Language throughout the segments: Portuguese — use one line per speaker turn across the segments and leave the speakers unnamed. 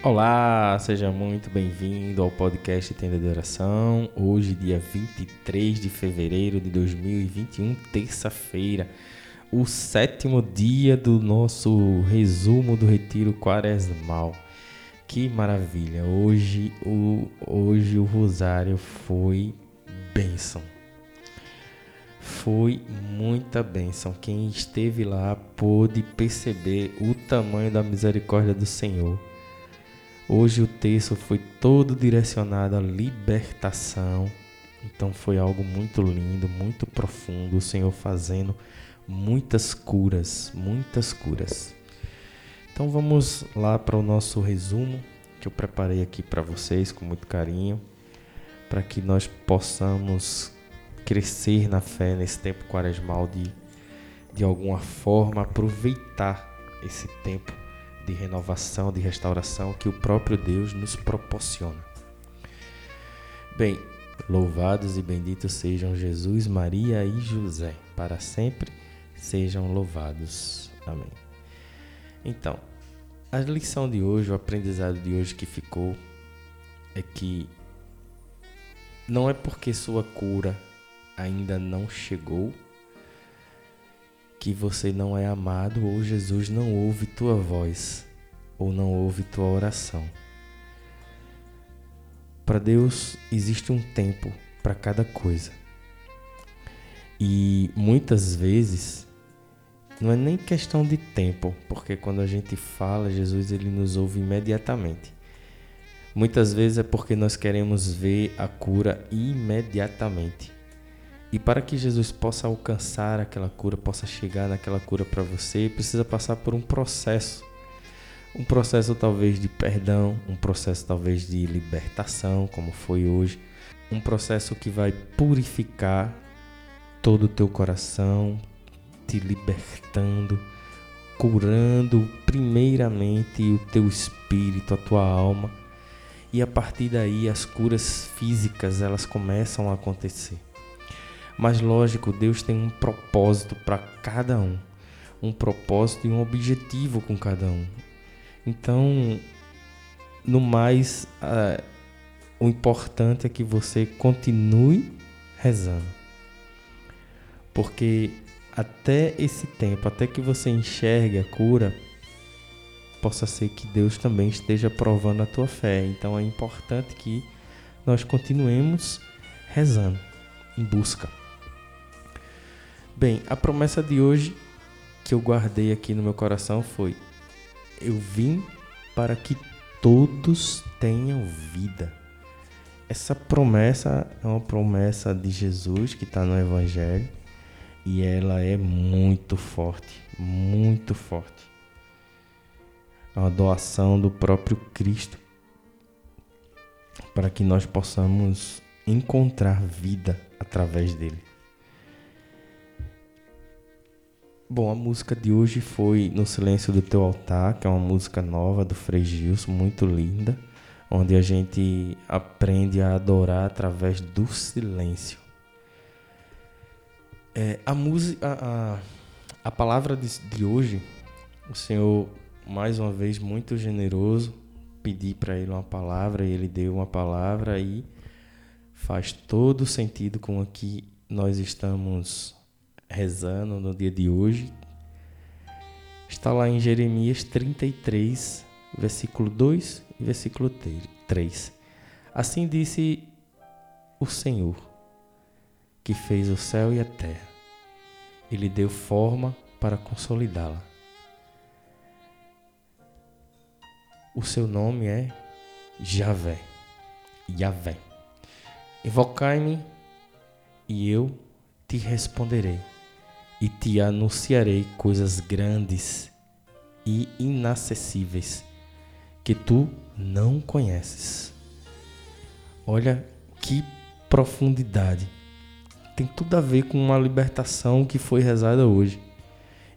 Olá, seja muito bem-vindo ao podcast Tenda de Oração. Hoje, dia 23 de fevereiro de 2021, terça-feira, o sétimo dia do nosso resumo do Retiro Quaresmal. Que maravilha! Hoje o, hoje o rosário foi bênção. Foi muita bênção. Quem esteve lá pôde perceber o tamanho da misericórdia do Senhor Hoje o texto foi todo direcionado à libertação. Então foi algo muito lindo, muito profundo, o Senhor fazendo muitas curas, muitas curas. Então vamos lá para o nosso resumo que eu preparei aqui para vocês com muito carinho, para que nós possamos crescer na fé nesse tempo quaresmal de de alguma forma aproveitar esse tempo de renovação, de restauração que o próprio Deus nos proporciona. Bem, louvados e benditos sejam Jesus, Maria e José, para sempre sejam louvados. Amém. Então, a lição de hoje, o aprendizado de hoje que ficou é que não é porque sua cura ainda não chegou que você não é amado ou Jesus não ouve tua voz ou não ouve tua oração. Para Deus existe um tempo para cada coisa. E muitas vezes não é nem questão de tempo, porque quando a gente fala, Jesus ele nos ouve imediatamente. Muitas vezes é porque nós queremos ver a cura imediatamente. E para que Jesus possa alcançar aquela cura, possa chegar naquela cura para você, precisa passar por um processo. Um processo talvez de perdão, um processo talvez de libertação, como foi hoje, um processo que vai purificar todo o teu coração, te libertando, curando primeiramente o teu espírito, a tua alma. E a partir daí as curas físicas, elas começam a acontecer. Mas lógico, Deus tem um propósito para cada um, um propósito e um objetivo com cada um. Então, no mais, uh, o importante é que você continue rezando. Porque até esse tempo, até que você enxergue a cura, possa ser que Deus também esteja provando a tua fé. Então é importante que nós continuemos rezando em busca. Bem, a promessa de hoje que eu guardei aqui no meu coração foi: Eu vim para que todos tenham vida. Essa promessa é uma promessa de Jesus que está no Evangelho e ela é muito forte, muito forte. É uma doação do próprio Cristo para que nós possamos encontrar vida através dele. Bom, a música de hoje foi No Silêncio do Teu Altar, que é uma música nova do Frei Gilson, muito linda, onde a gente aprende a adorar através do silêncio. É, a música, a, a, palavra de, de hoje, o Senhor, mais uma vez, muito generoso, pedi para ele uma palavra e ele deu uma palavra e faz todo sentido com o que nós estamos rezando no dia de hoje está lá em Jeremias 33, versículo 2 e versículo 3. Assim disse o Senhor, que fez o céu e a terra. Ele deu forma para consolidá-la. O seu nome é Javé. Javé. Invocai-me e eu te responderei e te anunciarei coisas grandes e inacessíveis que tu não conheces. Olha que profundidade. Tem tudo a ver com uma libertação que foi rezada hoje.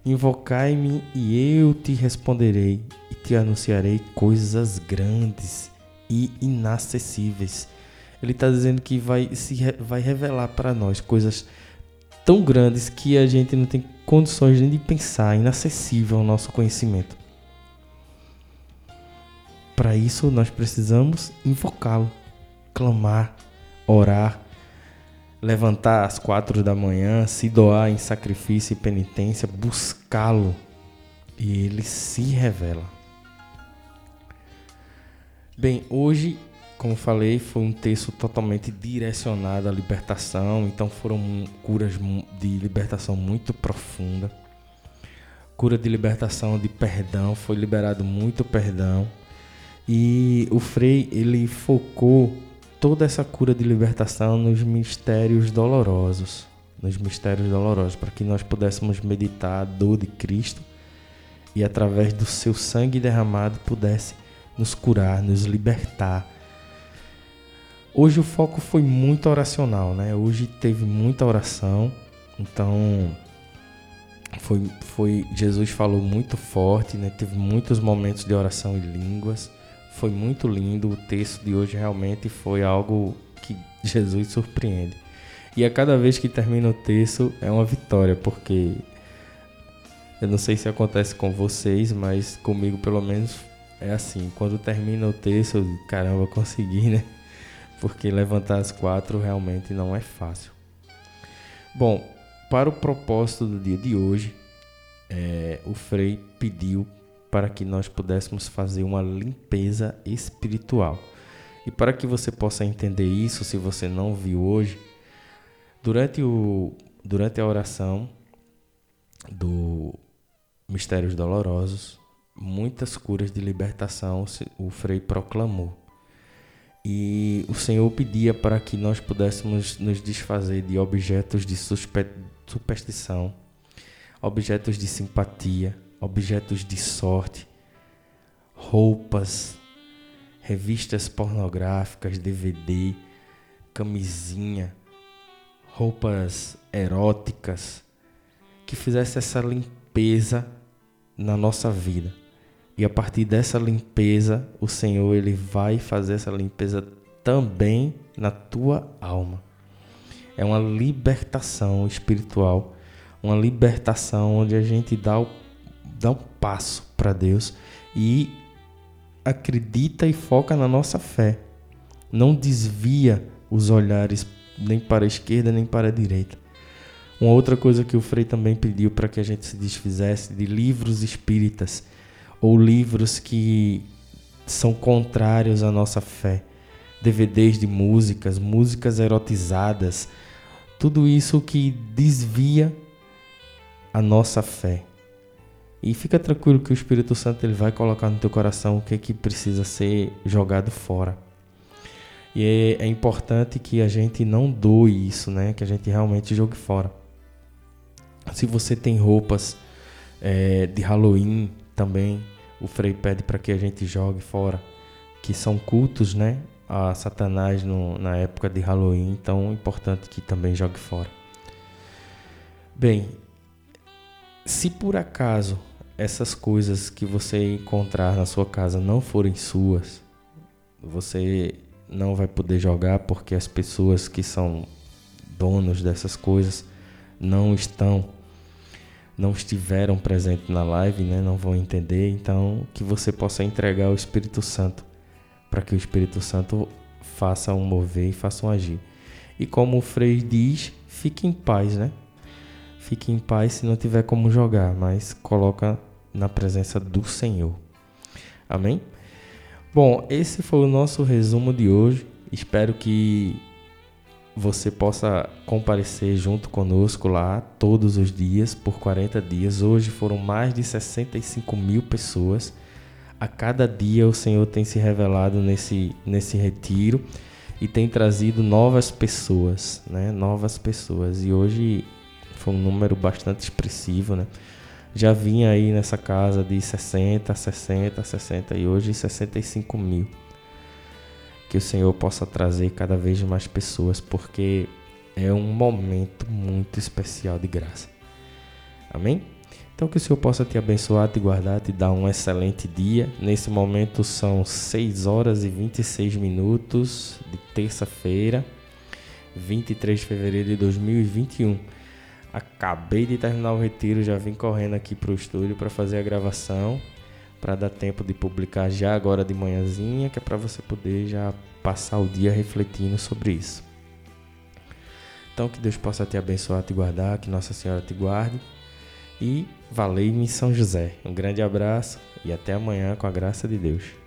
Invocai-me e eu te responderei e te anunciarei coisas grandes e inacessíveis. Ele está dizendo que vai, se, vai revelar para nós coisas tão grandes que a gente não tem condições nem de pensar, inacessível ao nosso conhecimento. para isso nós precisamos invocá-lo, clamar, orar, levantar às quatro da manhã, se doar em sacrifício e penitência, buscá-lo e ele se revela. Bem, hoje, como falei, foi um texto totalmente direcionado à libertação, então foram curas de libertação muito profunda. Cura de libertação de perdão, foi liberado muito perdão. E o Frei, ele focou toda essa cura de libertação nos mistérios dolorosos, nos mistérios dolorosos, para que nós pudéssemos meditar a dor de Cristo e através do seu sangue derramado pudesse nos curar, nos libertar. Hoje o foco foi muito oracional, né? Hoje teve muita oração, então foi, foi Jesus falou muito forte, né? Teve muitos momentos de oração em línguas. Foi muito lindo. O texto de hoje realmente foi algo que Jesus surpreende. E a cada vez que termina o texto é uma vitória, porque eu não sei se acontece com vocês, mas comigo pelo menos é assim. Quando termina o texto, eu caramba, consegui, né? Porque levantar as quatro realmente não é fácil. Bom, para o propósito do dia de hoje, é, o Frei pediu para que nós pudéssemos fazer uma limpeza espiritual. E para que você possa entender isso, se você não viu hoje, durante, o, durante a oração do Mistérios Dolorosos, muitas curas de libertação o Frei proclamou. E o Senhor pedia para que nós pudéssemos nos desfazer de objetos de superstição, objetos de simpatia, objetos de sorte, roupas, revistas pornográficas, DVD, camisinha, roupas eróticas, que fizesse essa limpeza na nossa vida. E a partir dessa limpeza, o Senhor ele vai fazer essa limpeza também na tua alma. É uma libertação espiritual, uma libertação onde a gente dá o dá um passo para Deus e acredita e foca na nossa fé. Não desvia os olhares nem para a esquerda nem para a direita. Uma outra coisa que o Frei também pediu para que a gente se desfizesse de livros espíritas ou livros que são contrários à nossa fé. DVDs de músicas, músicas erotizadas, tudo isso que desvia a nossa fé. E fica tranquilo que o Espírito Santo ele vai colocar no teu coração o que, é que precisa ser jogado fora. E é, é importante que a gente não doe isso, né? Que a gente realmente jogue fora. Se você tem roupas é, de Halloween também, o Frei pede para que a gente jogue fora, que são cultos, né? A Satanás no, na época de Halloween, então é importante que também jogue fora. Bem, se por acaso essas coisas que você encontrar na sua casa não forem suas, você não vai poder jogar porque as pessoas que são donos dessas coisas não estão não estiveram presentes na live, né? Não vão entender, então que você possa entregar ao Espírito Santo para que o Espírito Santo faça um mover e faça um agir. E como o Frei diz, fique em paz, né? Fique em paz se não tiver como jogar, mas coloca na presença do Senhor. Amém? Bom, esse foi o nosso resumo de hoje. Espero que você possa comparecer junto conosco lá todos os dias por 40 dias. Hoje foram mais de 65 mil pessoas. A cada dia o Senhor tem se revelado nesse, nesse retiro e tem trazido novas pessoas, né? Novas pessoas. E hoje foi um número bastante expressivo, né? já vinha aí nessa casa de 60, 60, 60 e hoje 65 mil. Que o Senhor possa trazer cada vez mais pessoas, porque é um momento muito especial de graça. Amém? Então que o Senhor possa te abençoar, te guardar, te dar um excelente dia. Nesse momento são 6 horas e 26 minutos de terça-feira, 23 de fevereiro de 2021. Acabei de terminar o retiro, já vim correndo aqui para o estúdio para fazer a gravação, para dar tempo de publicar já agora de manhãzinha, que é para você poder já passar o dia refletindo sobre isso. Então que Deus possa te abençoar, te guardar, que Nossa Senhora te guarde. E valei-me São José. Um grande abraço e até amanhã com a graça de Deus.